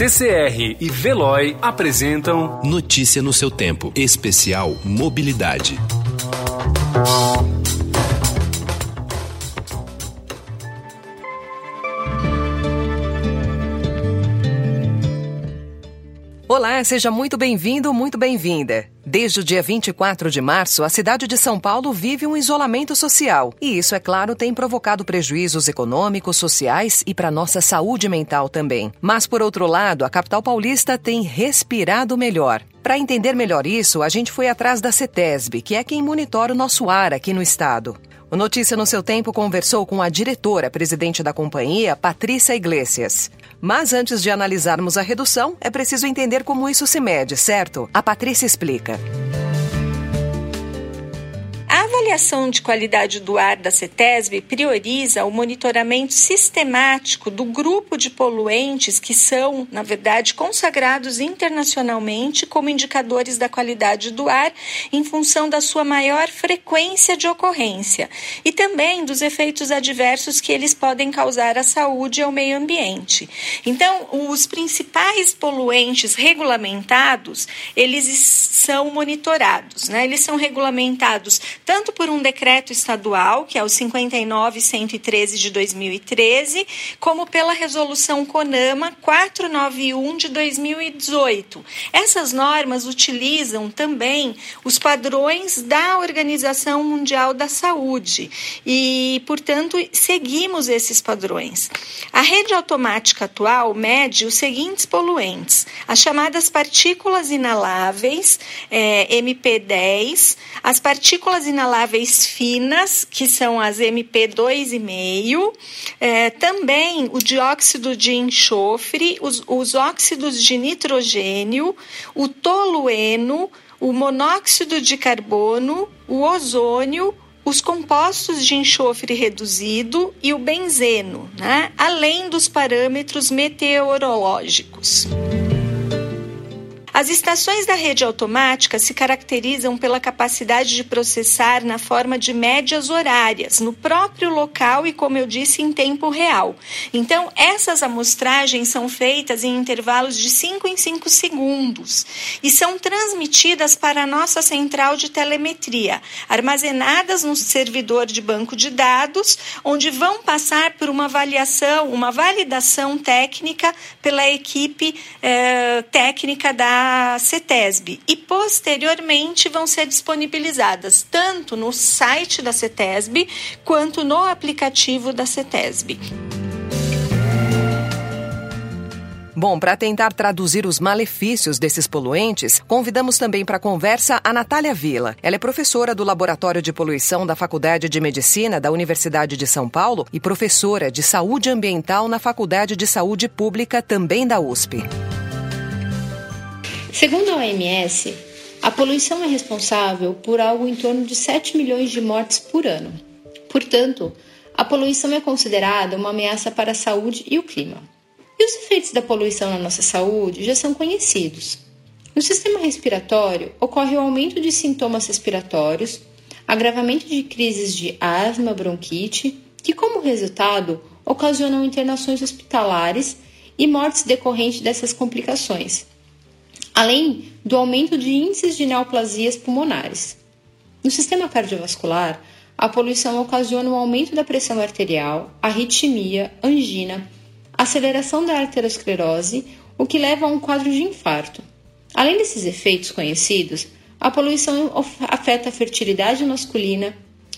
CCR e Veloy apresentam Notícia no seu tempo, especial Mobilidade. Seja muito bem-vindo, muito bem-vinda. Desde o dia 24 de março, a cidade de São Paulo vive um isolamento social. E isso, é claro, tem provocado prejuízos econômicos, sociais e para nossa saúde mental também. Mas, por outro lado, a capital paulista tem respirado melhor. Para entender melhor isso, a gente foi atrás da CETESB, que é quem monitora o nosso ar aqui no estado. O Notícia no seu tempo conversou com a diretora, presidente da companhia, Patrícia Iglesias. Mas antes de analisarmos a redução, é preciso entender como isso se mede, certo? A Patrícia explica avaliação de qualidade do ar da CETESB prioriza o monitoramento sistemático do grupo de poluentes que são, na verdade, consagrados internacionalmente como indicadores da qualidade do ar em função da sua maior frequência de ocorrência e também dos efeitos adversos que eles podem causar à saúde e ao meio ambiente. Então, os principais poluentes regulamentados, eles são monitorados, né? Eles são regulamentados tanto por um decreto estadual, que é o 59113 de 2013, como pela resolução CONAMA 491 de 2018. Essas normas utilizam também os padrões da Organização Mundial da Saúde e, portanto, seguimos esses padrões. A rede automática atual mede os seguintes poluentes: as chamadas partículas inaláveis, é, MP10, as partículas inaláveis finas, que são as MP2,5, é, também o dióxido de enxofre, os, os óxidos de nitrogênio, o tolueno, o monóxido de carbono, o ozônio, os compostos de enxofre reduzido e o benzeno, né? além dos parâmetros meteorológicos. As estações da rede automática se caracterizam pela capacidade de processar na forma de médias horárias, no próprio local e, como eu disse, em tempo real. Então, essas amostragens são feitas em intervalos de 5 em 5 segundos e são transmitidas para a nossa central de telemetria, armazenadas no servidor de banco de dados, onde vão passar por uma avaliação, uma validação técnica pela equipe eh, técnica da CETESB e posteriormente vão ser disponibilizadas tanto no site da CETESB quanto no aplicativo da CETESB. Bom, para tentar traduzir os malefícios desses poluentes, convidamos também para conversa a Natália Vila. Ela é professora do Laboratório de Poluição da Faculdade de Medicina da Universidade de São Paulo e professora de Saúde Ambiental na Faculdade de Saúde Pública também da USP. Segundo a OMS, a poluição é responsável por algo em torno de 7 milhões de mortes por ano. Portanto, a poluição é considerada uma ameaça para a saúde e o clima. E os efeitos da poluição na nossa saúde já são conhecidos. No sistema respiratório, ocorre o aumento de sintomas respiratórios, agravamento de crises de asma, bronquite, que, como resultado, ocasionam internações hospitalares e mortes decorrentes dessas complicações, além do aumento de índices de neoplasias pulmonares. No sistema cardiovascular, a poluição ocasiona um aumento da pressão arterial, arritmia, angina, aceleração da arteriosclerose, o que leva a um quadro de infarto. Além desses efeitos conhecidos, a poluição afeta a fertilidade masculina,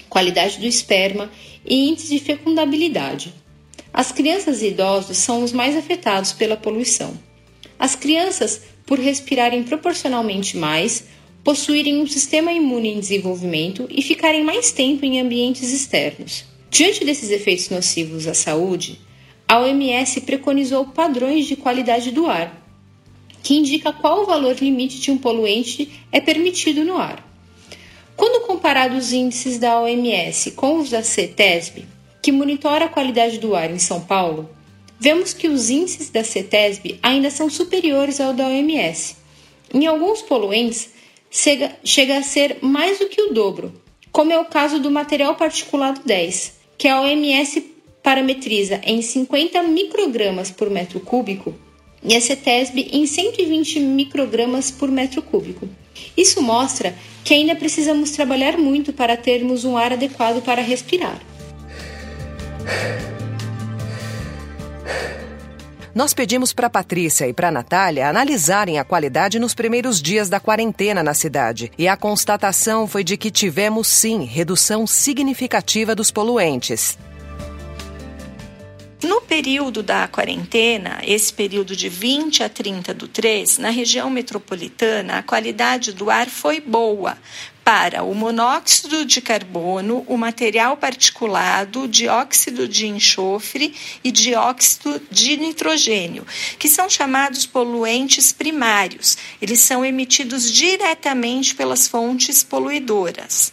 qualidade do esperma e índice de fecundabilidade. As crianças e idosos são os mais afetados pela poluição. As crianças por respirarem proporcionalmente mais, possuírem um sistema imune em desenvolvimento e ficarem mais tempo em ambientes externos. Diante desses efeitos nocivos à saúde, a OMS preconizou padrões de qualidade do ar, que indica qual o valor limite de um poluente é permitido no ar. Quando comparados os índices da OMS com os da CETESB, que monitora a qualidade do ar em São Paulo, vemos que os índices da CETESB ainda são superiores ao da OMS. Em alguns poluentes, chega, chega a ser mais do que o dobro, como é o caso do material particulado 10, que a OMS parametriza em 50 microgramas por metro cúbico, e a CETESB em 120 microgramas por metro cúbico. Isso mostra que ainda precisamos trabalhar muito para termos um ar adequado para respirar. Nós pedimos para Patrícia e para Natália analisarem a qualidade nos primeiros dias da quarentena na cidade. E a constatação foi de que tivemos sim redução significativa dos poluentes. No período da quarentena, esse período de 20 a 30 do 3, na região metropolitana, a qualidade do ar foi boa, para o monóxido de carbono, o material particulado, dióxido de enxofre e dióxido de nitrogênio, que são chamados poluentes primários. Eles são emitidos diretamente pelas fontes poluidoras.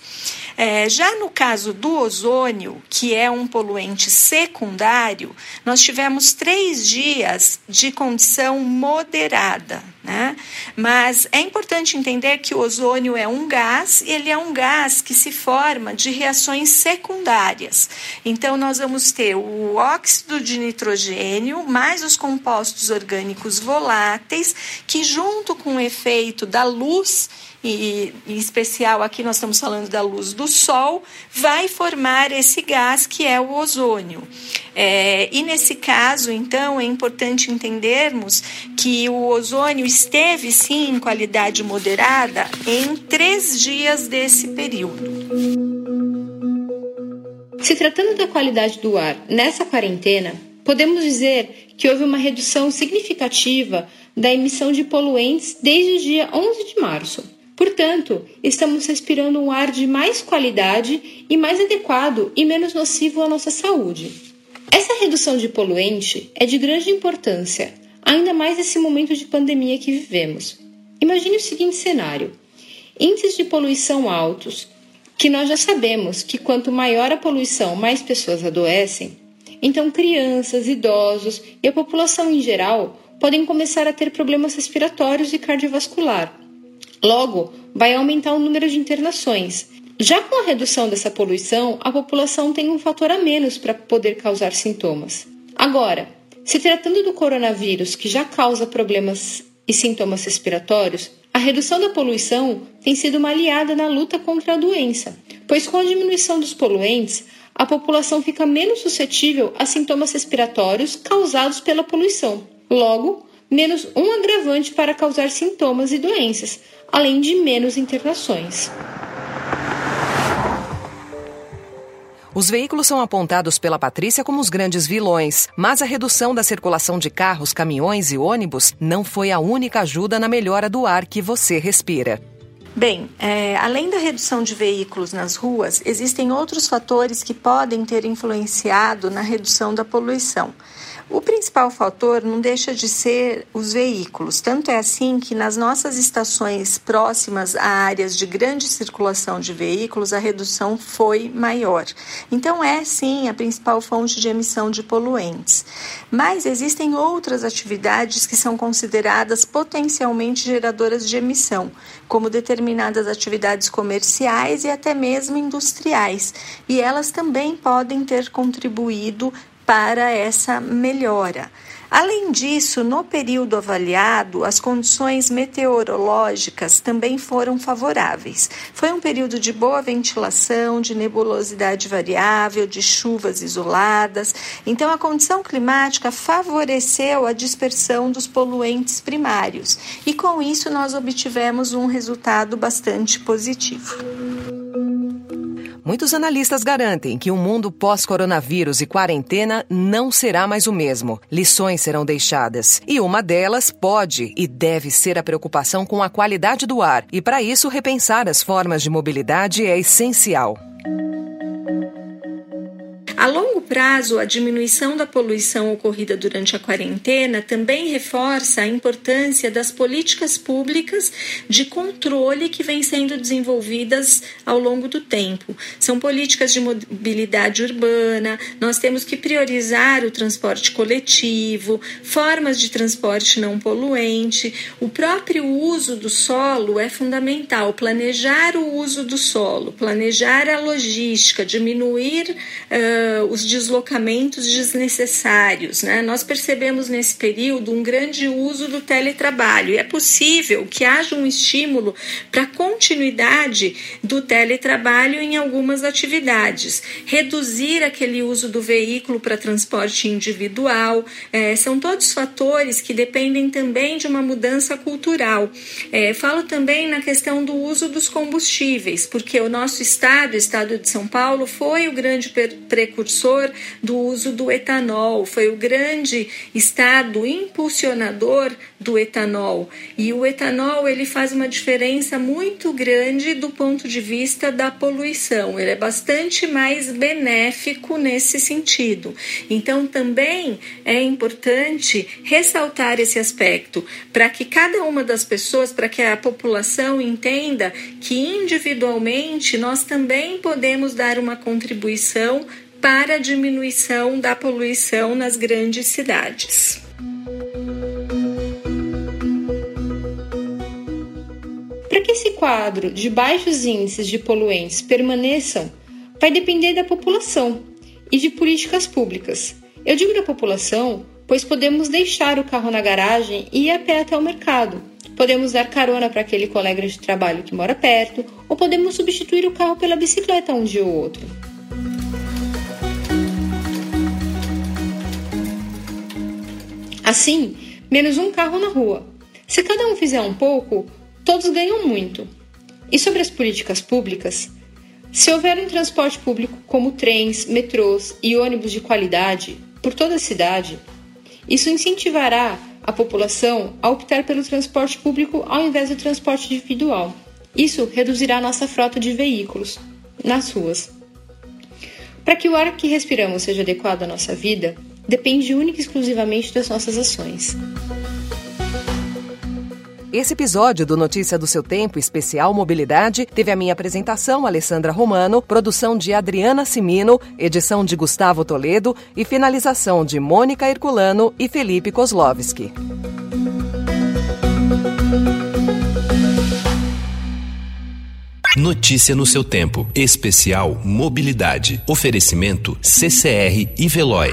É, já no caso do ozônio, que é um poluente secundário, nós tivemos três dias de condição moderada. Né? Mas é importante entender que o ozônio é um gás, e ele é um gás que se forma de reações secundárias. Então, nós vamos ter o óxido de nitrogênio mais os compostos orgânicos voláteis, que, junto com o efeito da luz, e em especial aqui nós estamos falando da luz do sol, vai formar esse gás que é o ozônio. É, e nesse caso, então, é importante entendermos que o ozônio esteve sim em qualidade moderada em três dias desse período. Se tratando da qualidade do ar nessa quarentena, podemos dizer que houve uma redução significativa da emissão de poluentes desde o dia 11 de março. Portanto, estamos respirando um ar de mais qualidade e mais adequado e menos nocivo à nossa saúde. Essa redução de poluente é de grande importância, ainda mais nesse momento de pandemia que vivemos. Imagine o seguinte cenário: índices de poluição altos, que nós já sabemos que quanto maior a poluição, mais pessoas adoecem. Então, crianças, idosos e a população em geral podem começar a ter problemas respiratórios e cardiovascular Logo, vai aumentar o número de internações. Já com a redução dessa poluição, a população tem um fator a menos para poder causar sintomas. Agora, se tratando do coronavírus, que já causa problemas e sintomas respiratórios, a redução da poluição tem sido uma aliada na luta contra a doença, pois com a diminuição dos poluentes, a população fica menos suscetível a sintomas respiratórios causados pela poluição. Logo, menos um agravante para causar sintomas e doenças, além de menos internações. Os veículos são apontados pela Patrícia como os grandes vilões, mas a redução da circulação de carros, caminhões e ônibus não foi a única ajuda na melhora do ar que você respira. Bem, é, além da redução de veículos nas ruas, existem outros fatores que podem ter influenciado na redução da poluição. O principal fator não deixa de ser os veículos. Tanto é assim que nas nossas estações próximas a áreas de grande circulação de veículos, a redução foi maior. Então, é sim a principal fonte de emissão de poluentes. Mas existem outras atividades que são consideradas potencialmente geradoras de emissão, como determinadas atividades comerciais e até mesmo industriais. E elas também podem ter contribuído para essa melhora. Além disso, no período avaliado, as condições meteorológicas também foram favoráveis. Foi um período de boa ventilação, de nebulosidade variável, de chuvas isoladas. Então, a condição climática favoreceu a dispersão dos poluentes primários e, com isso, nós obtivemos um resultado bastante positivo. Muitos analistas garantem que o um mundo pós-coronavírus e quarentena não será mais o mesmo. Lições serão deixadas. E uma delas pode e deve ser a preocupação com a qualidade do ar. E para isso, repensar as formas de mobilidade é essencial. Prazo, a diminuição da poluição ocorrida durante a quarentena também reforça a importância das políticas públicas de controle que vêm sendo desenvolvidas ao longo do tempo. São políticas de mobilidade urbana, nós temos que priorizar o transporte coletivo, formas de transporte não poluente, o próprio uso do solo é fundamental. Planejar o uso do solo, planejar a logística, diminuir. Uh, os deslocamentos desnecessários. Né? Nós percebemos nesse período um grande uso do teletrabalho e é possível que haja um estímulo para a continuidade do teletrabalho em algumas atividades. Reduzir aquele uso do veículo para transporte individual, é, são todos fatores que dependem também de uma mudança cultural. É, falo também na questão do uso dos combustíveis, porque o nosso estado, o estado de São Paulo, foi o grande precursor do uso do etanol, foi o grande estado impulsionador do etanol. E o etanol ele faz uma diferença muito grande do ponto de vista da poluição. Ele é bastante mais benéfico nesse sentido. Então também é importante ressaltar esse aspecto para que cada uma das pessoas, para que a população entenda que individualmente nós também podemos dar uma contribuição para a diminuição da poluição nas grandes cidades. Para que esse quadro de baixos índices de poluentes permaneçam, vai depender da população e de políticas públicas. Eu digo da população, pois podemos deixar o carro na garagem e ir a pé até o mercado. Podemos dar carona para aquele colega de trabalho que mora perto, ou podemos substituir o carro pela bicicleta um dia ou outro. Assim, menos um carro na rua. Se cada um fizer um pouco, todos ganham muito. E sobre as políticas públicas, se houver um transporte público como trens, metrôs e ônibus de qualidade por toda a cidade, isso incentivará a população a optar pelo transporte público ao invés do transporte individual. Isso reduzirá nossa frota de veículos nas ruas. Para que o ar que respiramos seja adequado à nossa vida, depende única e exclusivamente das nossas ações. Esse episódio do Notícia do Seu Tempo Especial Mobilidade teve a minha apresentação, Alessandra Romano, produção de Adriana Simino, edição de Gustavo Toledo e finalização de Mônica Herculano e Felipe Kozlovski. Notícia no seu tempo. Especial Mobilidade. Oferecimento CCR e Veloy.